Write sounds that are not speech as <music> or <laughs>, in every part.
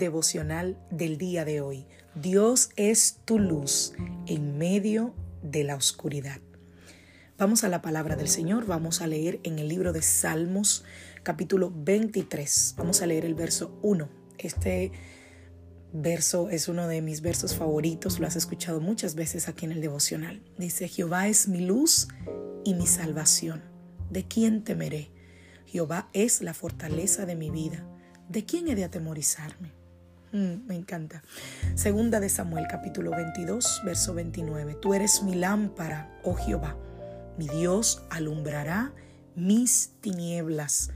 Devocional del día de hoy. Dios es tu luz en medio de la oscuridad. Vamos a la palabra del Señor, vamos a leer en el libro de Salmos capítulo 23. Vamos a leer el verso 1. Este verso es uno de mis versos favoritos, lo has escuchado muchas veces aquí en el devocional. Dice, Jehová es mi luz y mi salvación. ¿De quién temeré? Jehová es la fortaleza de mi vida. ¿De quién he de atemorizarme? Mm, me encanta. Segunda de Samuel capítulo 22, verso 29. Tú eres mi lámpara, oh Jehová. Mi Dios alumbrará mis tinieblas.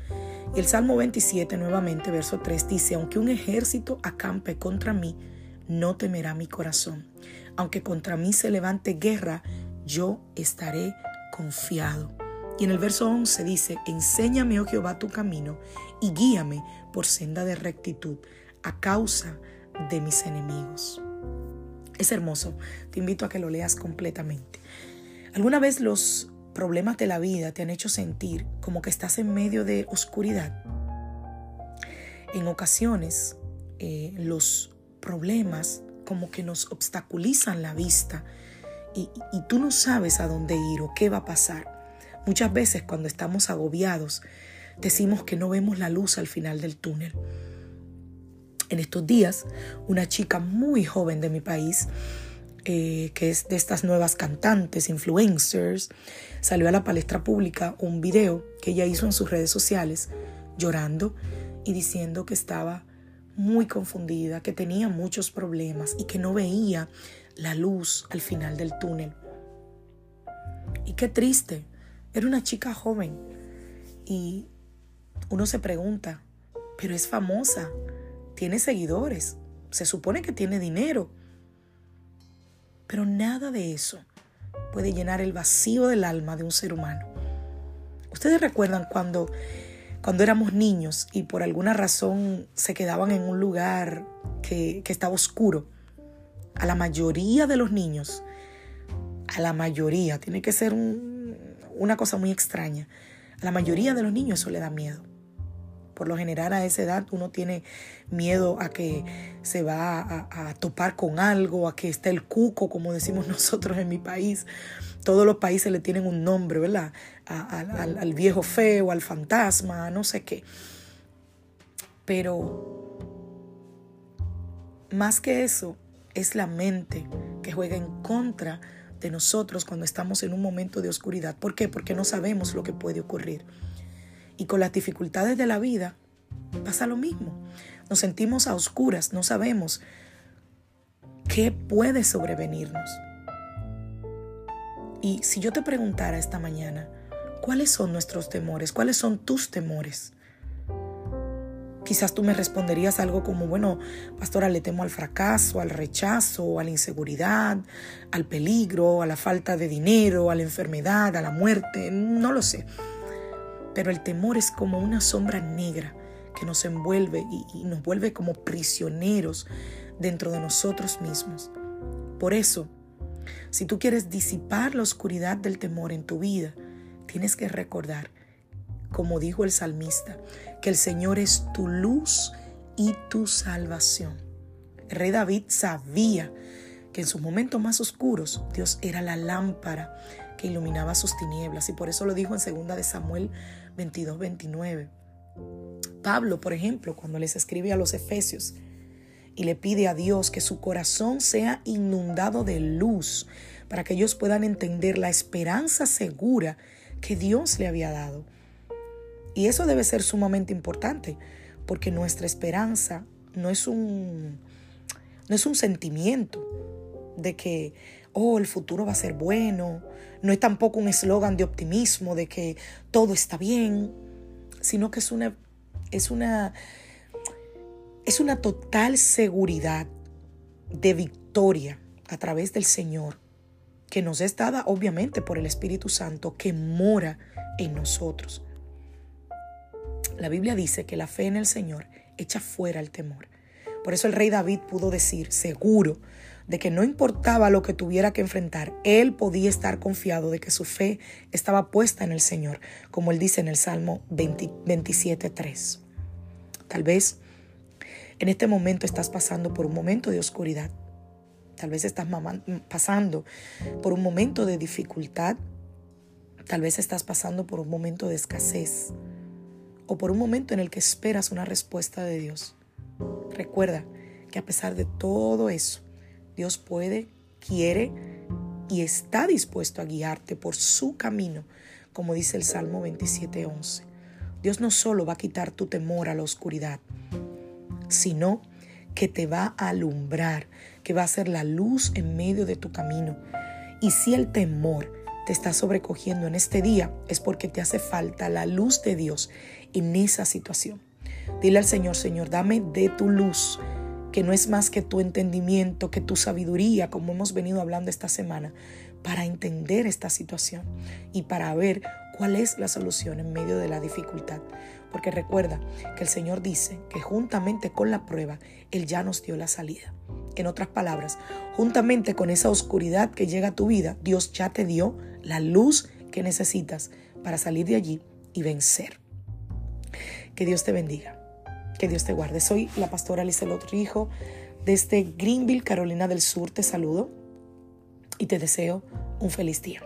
Y el Salmo 27 nuevamente, verso 3 dice, aunque un ejército acampe contra mí, no temerá mi corazón. Aunque contra mí se levante guerra, yo estaré confiado. Y en el verso 11 dice, enséñame, oh Jehová, tu camino y guíame por senda de rectitud a causa de mis enemigos. Es hermoso, te invito a que lo leas completamente. ¿Alguna vez los problemas de la vida te han hecho sentir como que estás en medio de oscuridad? En ocasiones eh, los problemas como que nos obstaculizan la vista y, y tú no sabes a dónde ir o qué va a pasar. Muchas veces cuando estamos agobiados decimos que no vemos la luz al final del túnel. En estos días, una chica muy joven de mi país, eh, que es de estas nuevas cantantes, influencers, salió a la palestra pública un video que ella hizo en sus redes sociales llorando y diciendo que estaba muy confundida, que tenía muchos problemas y que no veía la luz al final del túnel. Y qué triste, era una chica joven y uno se pregunta, pero es famosa, tiene seguidores, se supone que tiene dinero. Pero nada de eso puede llenar el vacío del alma de un ser humano. Ustedes recuerdan cuando, cuando éramos niños y por alguna razón se quedaban en un lugar que, que estaba oscuro. A la mayoría de los niños, a la mayoría, tiene que ser una cosa muy extraña, a la mayoría de los niños eso le da miedo. Por lo general a esa edad uno tiene miedo a que se va a, topar con algo, a que esté el cuco, como decimos <laughs> nosotros en mi país. Todos los países le tienen un nombre, ¿verdad? al, al viejo feo, al fantasma, no sé qué. Pero más que eso, es la mente que juega en contra de nosotros cuando estamos en un momento de oscuridad. ¿Por qué? Porque no sabemos lo que puede ocurrir. Y con las dificultades de la vida pasa lo mismo. Nos sentimos a oscuras, no sabemos qué puede sobrevenirnos. Y si yo te preguntara esta mañana, ¿cuáles son nuestros temores? ¿Cuáles son tus temores? Quizás tú me responderías algo como, bueno, pastora, le temo al fracaso, al rechazo, a la inseguridad, al peligro, a la falta de dinero, a la enfermedad, a la muerte, no lo sé. Pero el temor es como una sombra negra que nos envuelve y, nos vuelve como prisioneros dentro de nosotros mismos. Por eso, si tú quieres disipar la oscuridad del temor en tu vida, tienes que recordar, como dijo el salmista, que el Señor es tu luz y tu salvación. Rey David sabía que en sus momentos más oscuros Dios era la lámpara que iluminaba sus tinieblas y por eso lo dijo en segunda de Samuel 22, 29. Pablo, por ejemplo, cuando les escribe a los Efesios y le pide a Dios que su corazón sea inundado de luz para que ellos puedan entender la esperanza segura que Dios le había dado. Y eso debe ser sumamente importante, porque nuestra esperanza no es un, no es un sentimiento de que, oh, el futuro va a ser bueno, no es tampoco un eslogan de optimismo de que todo está bien, sino que es una, es una, es una total seguridad de victoria a través del Señor, que nos es dada obviamente por el Espíritu Santo que mora en nosotros. La Biblia dice que la fe en el Señor echa fuera el temor. Por eso el rey David pudo decir, seguro, de que no importaba lo que tuviera que enfrentar, él podía estar confiado de que su fe estaba puesta en el Señor, como él dice en el Salmo 27.3. Tal vez en este momento estás pasando por un momento de oscuridad. Tal vez estás pasando por un momento de dificultad. Tal vez estás pasando por un momento de escasez o por un momento en el que esperas una respuesta de Dios. Recuerda que a pesar de todo eso, Dios puede, quiere y está dispuesto a guiarte por su camino, como dice el Salmo 27:11. Dios no solo va a quitar tu temor a la oscuridad, sino que te va a alumbrar, que va a ser la luz en medio de tu camino. Y si el temor te está sobrecogiendo en este día, es porque te hace falta la luz de Dios en esa situación. Dile al Señor, Señor, dame de tu luz que no es más que tu entendimiento, que tu sabiduría, como hemos venido hablando esta semana, para entender esta situación y para ver cuál es la solución en medio de la dificultad. Porque recuerda que el Señor dice que juntamente con la prueba, Él ya nos dio la salida. En otras palabras, juntamente con esa oscuridad que llega a tu vida, Dios ya te dio la luz que necesitas para salir de allí y vencer. Que Dios te bendiga. Que Dios te guarde. Soy la pastora Lizelot Rijo desde Greenville, Carolina del Sur. Te saludo y te deseo un feliz día.